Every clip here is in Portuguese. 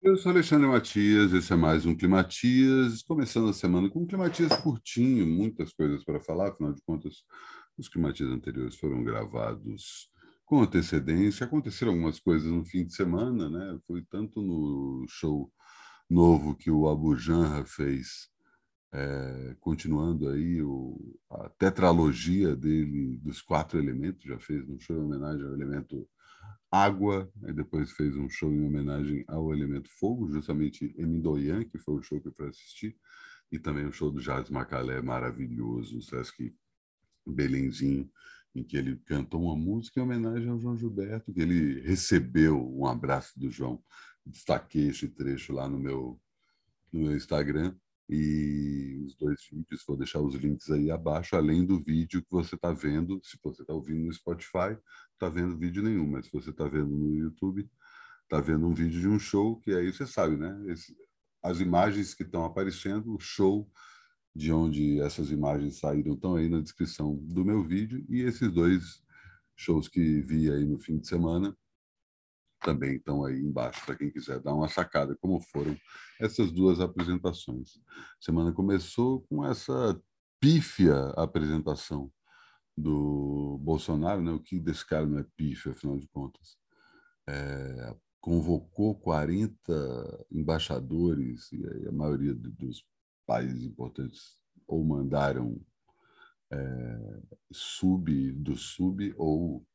Eu sou Alexandre Matias, esse é mais um Climatias, começando a semana com um Climatias curtinho, muitas coisas para falar, afinal de contas, os Climatias anteriores foram gravados com antecedência, aconteceram algumas coisas no fim de semana, né? Foi tanto no show novo que o Abu Janra fez, é, continuando aí o, a tetralogia dele dos quatro elementos, já fez um show em homenagem ao elemento água, e depois fez um show em homenagem ao elemento fogo, justamente em que foi o show que eu fui assistir, e também o show do Jazz Macalé maravilhoso, o Sesc Belenzinho, em que ele cantou uma música em homenagem ao João Gilberto, que ele recebeu um abraço do João. Destaquei esse trecho lá no meu, no meu Instagram e os dois vídeos, vou deixar os links aí abaixo, além do vídeo que você está vendo, se você está ouvindo no Spotify, está vendo vídeo nenhum, mas se você está vendo no YouTube, está vendo um vídeo de um show, que aí você sabe, né? Esse, as imagens que estão aparecendo, o show de onde essas imagens saíram estão aí na descrição do meu vídeo e esses dois shows que vi aí no fim de semana também estão aí embaixo para quem quiser dar uma sacada como foram essas duas apresentações. A semana começou com essa pífia apresentação do Bolsonaro, né? o que desse cara não é pífia, afinal de contas. É, convocou 40 embaixadores, e a maioria dos países importantes ou mandaram é, sub do sub ou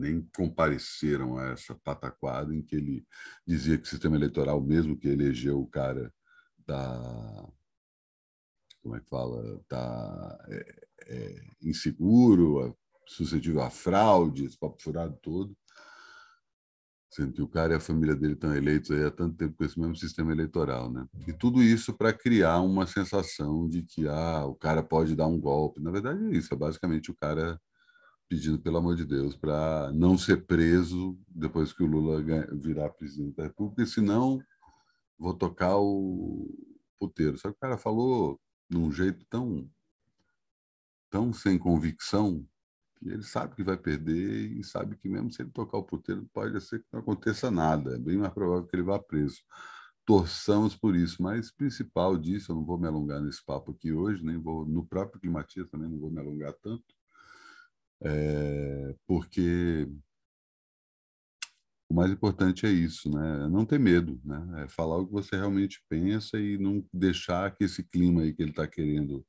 nem compareceram a essa pataquada em que ele dizia que o sistema eleitoral, mesmo que elegeu o cara da como é que fala, tá é, é, inseguro, suscetível a fraude, esse papo furado todo, sendo que o cara e a família dele estão eleitos há tanto tempo com esse mesmo sistema eleitoral, né? E tudo isso para criar uma sensação de que ah, o cara pode dar um golpe. Na verdade é isso, é basicamente o cara pedindo pelo amor de Deus para não ser preso depois que o Lula virar presidente da República, senão vou tocar o puteiro. Só que o cara falou de um jeito tão tão sem convicção que ele sabe que vai perder e sabe que mesmo se ele tocar o puteiro pode ser que não aconteça nada. É bem mais provável que ele vá preso. Torçamos por isso, mas principal disso, eu não vou me alongar nesse papo aqui hoje, nem vou no próprio Climatia também não vou me alongar tanto, é, porque o mais importante é isso, né? É não ter medo, né? É falar o que você realmente pensa e não deixar que esse clima aí que ele está querendo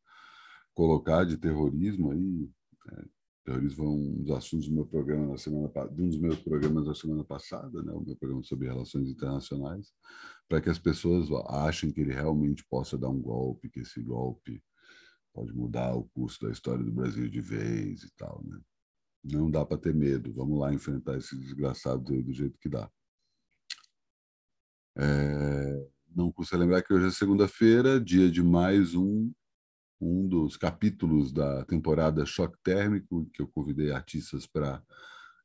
colocar de terrorismo aí, é, terrorismo é um dos assuntos do meu programa na semana de um dos meus programas da semana passada, né, o meu programa sobre relações internacionais, para que as pessoas achem que ele realmente possa dar um golpe, que esse golpe pode mudar o curso da história do Brasil de vez e tal, né? Não dá para ter medo. Vamos lá enfrentar esse desgraçado aí do jeito que dá. É... Não custa lembrar que hoje é segunda-feira, dia de mais um um dos capítulos da temporada Choque Térmico, que eu convidei artistas para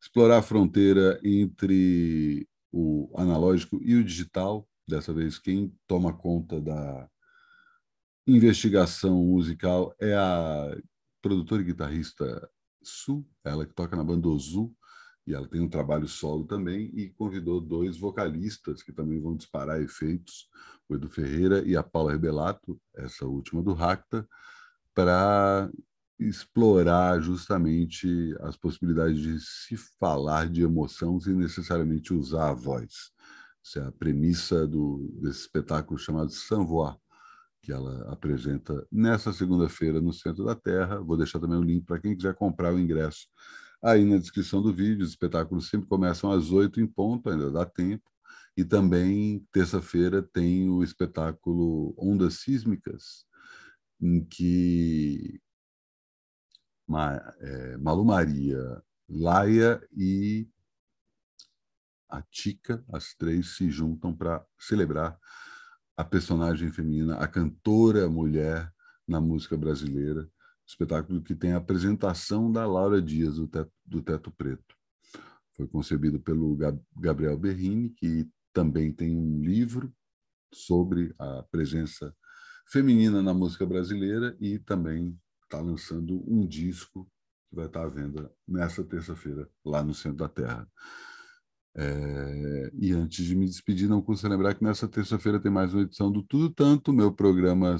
explorar a fronteira entre o analógico e o digital. Dessa vez, quem toma conta da investigação musical é a produtora e guitarrista Su, ela que toca na banda Ozu, e ela tem um trabalho solo também, e convidou dois vocalistas que também vão disparar efeitos, o Edu Ferreira e a Paula Rebelato, essa última do Racta, para explorar justamente as possibilidades de se falar de emoção sem necessariamente usar a voz. Essa é a premissa do, desse espetáculo chamado Sanvoix, que ela apresenta nessa segunda-feira no Centro da Terra. Vou deixar também o link para quem quiser comprar o ingresso aí na descrição do vídeo. Os espetáculos sempre começam às oito em ponto, ainda dá tempo. E também, terça-feira, tem o espetáculo Ondas Sísmicas, em que é, Malu Maria, Laia e a Tica, as três se juntam para celebrar a personagem feminina, a cantora mulher na música brasileira, espetáculo que tem a apresentação da Laura Dias, do Teto, do Teto Preto. Foi concebido pelo Gabriel Berrini, que também tem um livro sobre a presença feminina na música brasileira e também está lançando um disco que vai estar à venda nessa terça-feira lá no Centro da Terra. É, e antes de me despedir, não custa lembrar que nessa terça-feira tem mais uma edição do Tudo Tanto, meu programa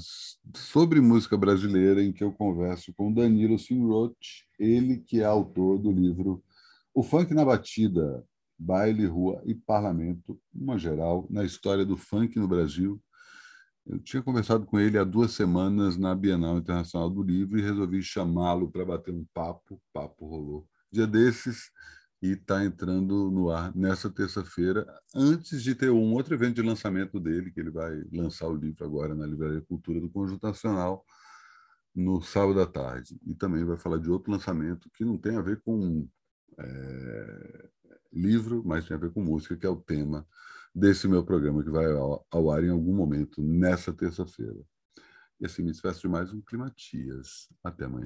sobre música brasileira, em que eu converso com Danilo Simroth, ele que é autor do livro O Funk na Batida, Baile, Rua e Parlamento, uma geral, na história do funk no Brasil. Eu tinha conversado com ele há duas semanas na Bienal Internacional do Livro e resolvi chamá-lo para bater um papo. Papo rolou. Dia desses, e está entrando no ar nessa terça-feira, antes de ter um outro evento de lançamento dele, que ele vai lançar o livro agora na Livraria Cultura do Conjuntacional, no sábado à tarde. E também vai falar de outro lançamento que não tem a ver com é, livro, mas tem a ver com música, que é o tema desse meu programa, que vai ao, ao ar em algum momento nessa terça-feira. E assim me despeço de mais um Climatias. Até amanhã.